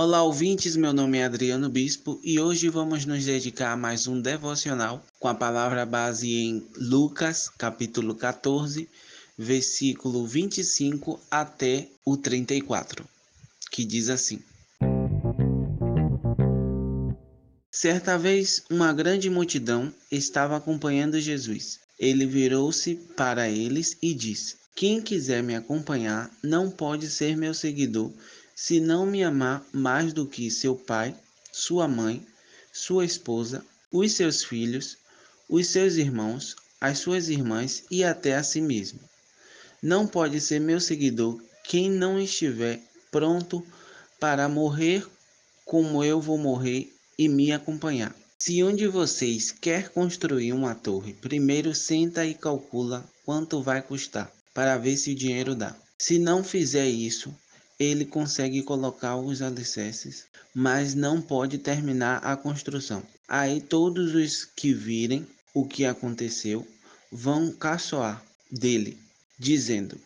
Olá, ouvintes. Meu nome é Adriano Bispo e hoje vamos nos dedicar a mais um devocional com a palavra base em Lucas, capítulo 14, versículo 25 até o 34, que diz assim: Certa vez, uma grande multidão estava acompanhando Jesus. Ele virou-se para eles e disse: Quem quiser me acompanhar não pode ser meu seguidor se não me amar mais do que seu pai, sua mãe, sua esposa, os seus filhos, os seus irmãos, as suas irmãs e até a si mesmo. Não pode ser meu seguidor quem não estiver pronto para morrer como eu vou morrer e me acompanhar. Se um de vocês quer construir uma torre, primeiro senta e calcula quanto vai custar, para ver se o dinheiro dá. Se não fizer isso, ele consegue colocar os alicerces, mas não pode terminar a construção. Aí todos os que virem o que aconteceu vão caçoar dele, dizendo: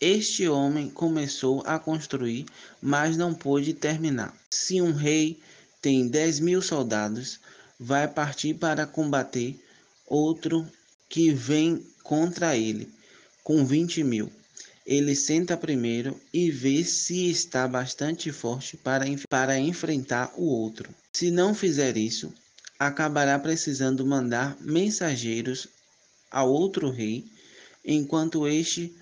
Este homem começou a construir, mas não pôde terminar. Se um rei tem dez mil soldados, vai partir para combater outro que vem contra ele com vinte mil ele senta primeiro e vê se está bastante forte para, para enfrentar o outro. Se não fizer isso, acabará precisando mandar mensageiros ao outro rei, enquanto este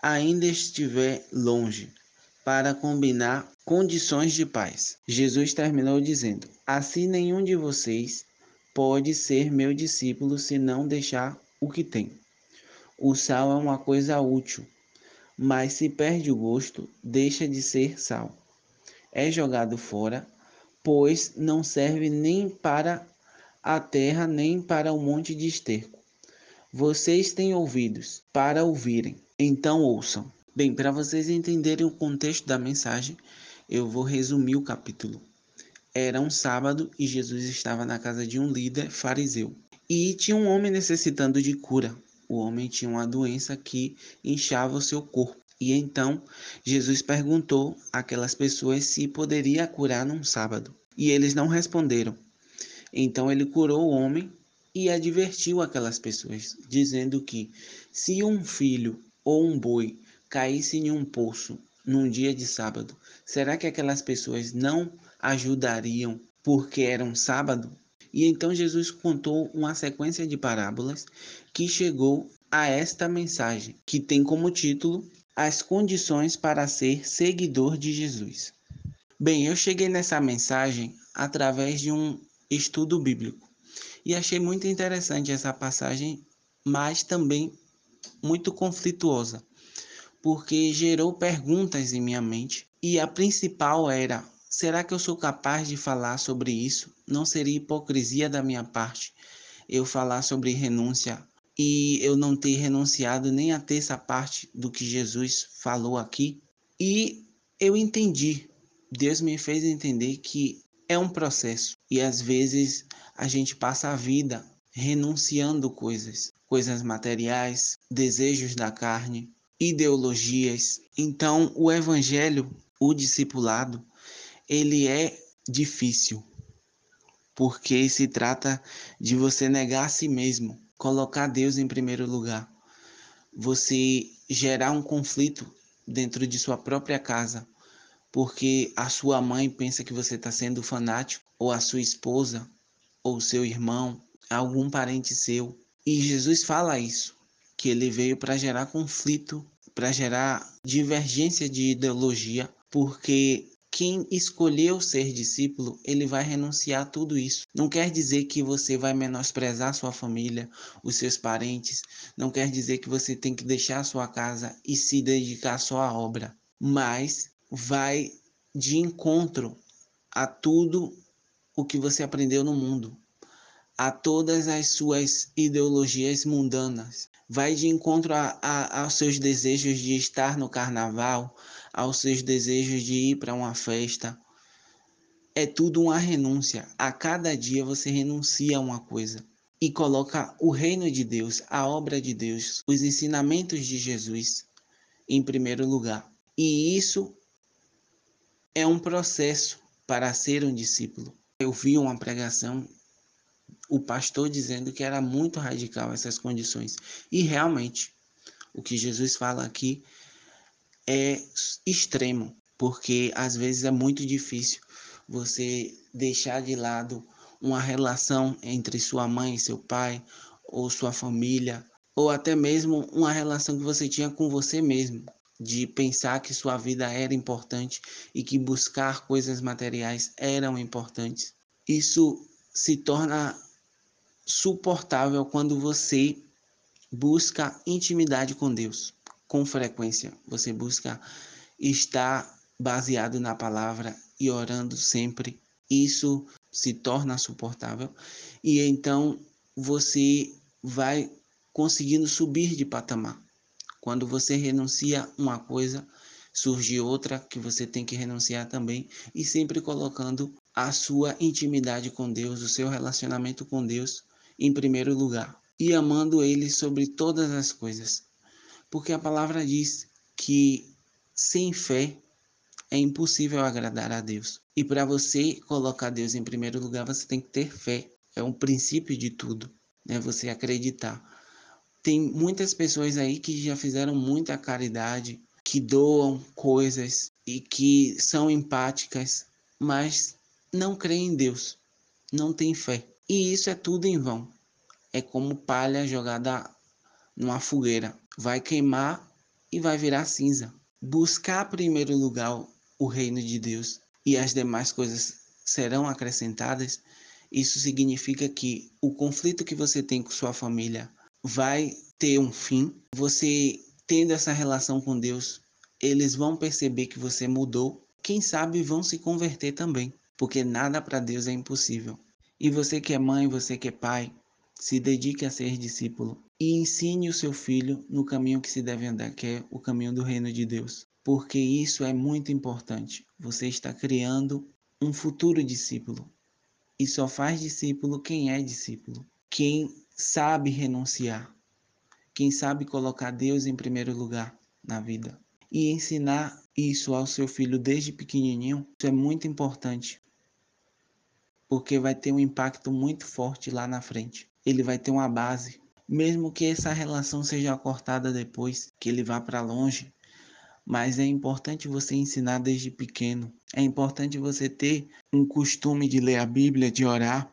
ainda estiver longe, para combinar condições de paz. Jesus terminou dizendo: Assim nenhum de vocês pode ser meu discípulo se não deixar o que tem. O sal é uma coisa útil mas se perde o gosto, deixa de ser sal. É jogado fora, pois não serve nem para a terra nem para um monte de esterco. Vocês têm ouvidos para ouvirem, então ouçam. Bem, para vocês entenderem o contexto da mensagem, eu vou resumir o capítulo. Era um sábado e Jesus estava na casa de um líder fariseu. E tinha um homem necessitando de cura o homem tinha uma doença que inchava o seu corpo. E então Jesus perguntou àquelas pessoas se poderia curar num sábado. E eles não responderam. Então ele curou o homem e advertiu aquelas pessoas, dizendo que se um filho ou um boi caísse em um poço num dia de sábado, será que aquelas pessoas não ajudariam porque era um sábado? E então Jesus contou uma sequência de parábolas que chegou a esta mensagem, que tem como título As condições para ser seguidor de Jesus. Bem, eu cheguei nessa mensagem através de um estudo bíblico e achei muito interessante essa passagem, mas também muito conflituosa, porque gerou perguntas em minha mente e a principal era Será que eu sou capaz de falar sobre isso? Não seria hipocrisia da minha parte eu falar sobre renúncia e eu não ter renunciado nem a terça parte do que Jesus falou aqui? E eu entendi, Deus me fez entender que é um processo e às vezes a gente passa a vida renunciando coisas, coisas materiais, desejos da carne, ideologias. Então, o evangelho, o discipulado, ele é difícil, porque se trata de você negar a si mesmo, colocar Deus em primeiro lugar, você gerar um conflito dentro de sua própria casa, porque a sua mãe pensa que você está sendo fanático, ou a sua esposa, ou seu irmão, algum parente seu. E Jesus fala isso, que ele veio para gerar conflito, para gerar divergência de ideologia, porque quem escolheu ser discípulo, ele vai renunciar a tudo isso. Não quer dizer que você vai menosprezar sua família, os seus parentes, não quer dizer que você tem que deixar sua casa e se dedicar só à obra, mas vai de encontro a tudo o que você aprendeu no mundo, a todas as suas ideologias mundanas. Vai de encontro a, a, aos seus desejos de estar no carnaval, aos seus desejos de ir para uma festa. É tudo uma renúncia. A cada dia você renuncia a uma coisa e coloca o reino de Deus, a obra de Deus, os ensinamentos de Jesus em primeiro lugar. E isso é um processo para ser um discípulo. Eu vi uma pregação, o pastor dizendo que era muito radical essas condições. E realmente, o que Jesus fala aqui é extremo, porque às vezes é muito difícil você deixar de lado uma relação entre sua mãe e seu pai, ou sua família, ou até mesmo uma relação que você tinha com você mesmo, de pensar que sua vida era importante e que buscar coisas materiais eram importantes. Isso se torna suportável quando você busca intimidade com Deus com frequência. Você busca estar baseado na palavra e orando sempre. Isso se torna suportável e então você vai conseguindo subir de patamar. Quando você renuncia uma coisa, surge outra que você tem que renunciar também e sempre colocando a sua intimidade com Deus, o seu relacionamento com Deus em primeiro lugar e amando ele sobre todas as coisas. Porque a palavra diz que sem fé é impossível agradar a Deus. E para você colocar Deus em primeiro lugar, você tem que ter fé. É um princípio de tudo, né? Você acreditar tem muitas pessoas aí que já fizeram muita caridade, que doam coisas e que são empáticas, mas não creem em Deus, não têm fé. E isso é tudo em vão. É como palha jogada numa fogueira. Vai queimar e vai virar cinza. Buscar primeiro lugar o reino de Deus e as demais coisas serão acrescentadas. Isso significa que o conflito que você tem com sua família, vai ter um fim. Você tendo essa relação com Deus, eles vão perceber que você mudou. Quem sabe vão se converter também, porque nada para Deus é impossível. E você que é mãe, você que é pai, se dedique a ser discípulo e ensine o seu filho no caminho que se deve andar, que é o caminho do reino de Deus. Porque isso é muito importante. Você está criando um futuro discípulo. E só faz discípulo quem é discípulo. Quem sabe renunciar, quem sabe colocar Deus em primeiro lugar na vida. E ensinar isso ao seu filho desde pequenininho, isso é muito importante. Porque vai ter um impacto muito forte lá na frente. Ele vai ter uma base, mesmo que essa relação seja cortada depois, que ele vá para longe, mas é importante você ensinar desde pequeno. É importante você ter um costume de ler a Bíblia, de orar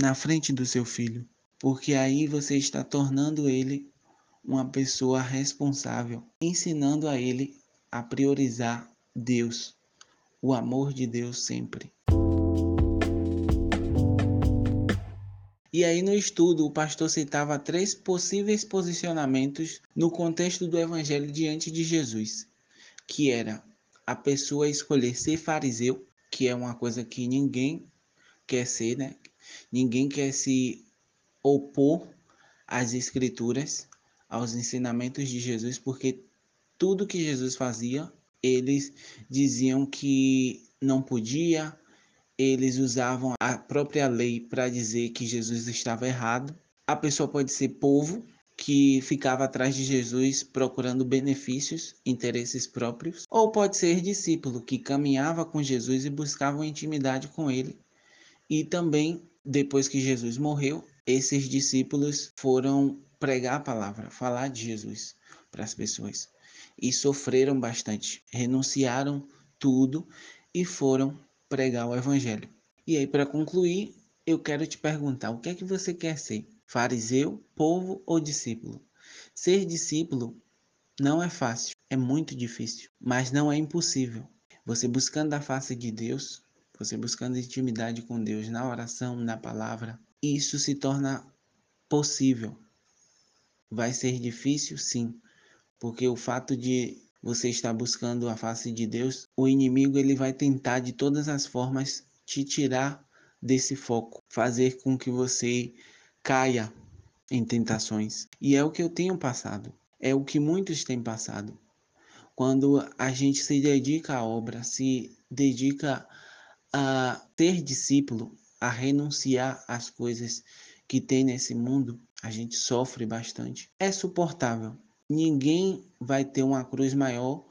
na frente do seu filho porque aí você está tornando ele uma pessoa responsável, ensinando a ele a priorizar Deus, o amor de Deus sempre. E aí no estudo, o pastor citava três possíveis posicionamentos no contexto do evangelho diante de Jesus, que era a pessoa escolher ser fariseu, que é uma coisa que ninguém quer ser, né? Ninguém quer se opor às escrituras, aos ensinamentos de Jesus, porque tudo que Jesus fazia, eles diziam que não podia, eles usavam a própria lei para dizer que Jesus estava errado. A pessoa pode ser povo, que ficava atrás de Jesus procurando benefícios, interesses próprios, ou pode ser discípulo que caminhava com Jesus e buscava intimidade com ele. E também, depois que Jesus morreu, esses discípulos foram pregar a palavra, falar de Jesus para as pessoas. E sofreram bastante, renunciaram tudo e foram pregar o evangelho. E aí, para concluir, eu quero te perguntar: o que é que você quer ser? Fariseu, povo ou discípulo? Ser discípulo não é fácil, é muito difícil, mas não é impossível. Você buscando a face de Deus, você buscando intimidade com Deus na oração, na palavra, isso se torna possível. Vai ser difícil, sim, porque o fato de você estar buscando a face de Deus, o inimigo ele vai tentar de todas as formas te tirar desse foco, fazer com que você caia em tentações. E é o que eu tenho passado, é o que muitos têm passado. Quando a gente se dedica à obra, se dedica a ter discípulo, a renunciar às coisas que tem nesse mundo, a gente sofre bastante. É suportável. Ninguém vai ter uma cruz maior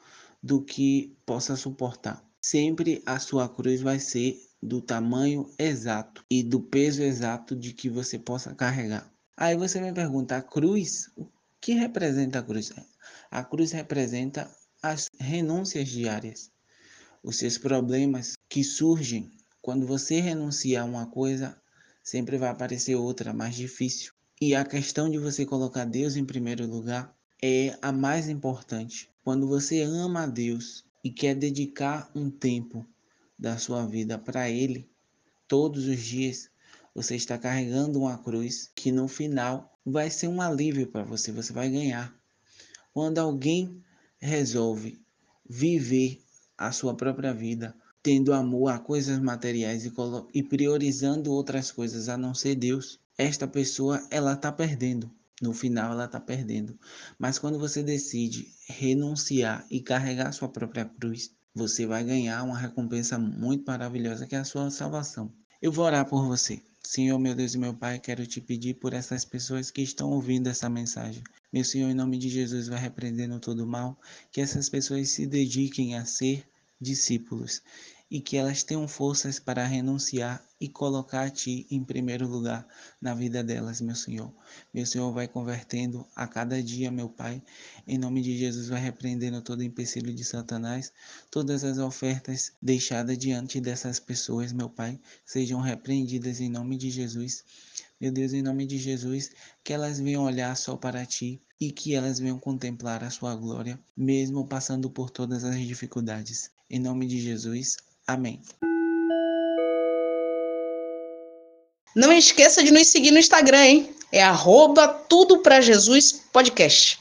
do que possa suportar. sempre a sua cruz vai ser do tamanho exato e do peso exato de que você possa carregar. Aí você me pergunta, a cruz, o que representa a cruz? A cruz representa as renúncias diárias, os seus problemas que surgem quando você renuncia a uma coisa, sempre vai aparecer outra mais difícil. E a questão de você colocar Deus em primeiro lugar é a mais importante. Quando você ama a Deus e quer dedicar um tempo da sua vida para Ele, todos os dias, você está carregando uma cruz que no final vai ser um alívio para você, você vai ganhar. Quando alguém resolve viver a sua própria vida, tendo amor a coisas materiais e, e priorizando outras coisas a não ser Deus, esta pessoa ela está perdendo. No final ela está perdendo. Mas quando você decide renunciar e carregar sua própria cruz, você vai ganhar uma recompensa muito maravilhosa que é a sua salvação. Eu vou orar por você. Senhor, meu Deus e meu Pai, quero te pedir por essas pessoas que estão ouvindo essa mensagem. Meu Senhor, em nome de Jesus, vai repreendendo todo mal, que essas pessoas se dediquem a ser discípulos e que elas tenham forças para renunciar e colocar a Ti em primeiro lugar na vida delas, meu Senhor. Meu Senhor vai convertendo a cada dia, meu Pai. Em nome de Jesus, vai repreendendo todo empecilho de Satanás. Todas as ofertas deixadas diante dessas pessoas, meu Pai, sejam repreendidas em nome de Jesus. Meu Deus, em nome de Jesus, que elas venham olhar só para Ti e que elas venham contemplar a Sua glória, mesmo passando por todas as dificuldades. Em nome de Jesus, Amém. Não esqueça de nos seguir no Instagram, hein? É arroba Tudo Pra Jesus Podcast.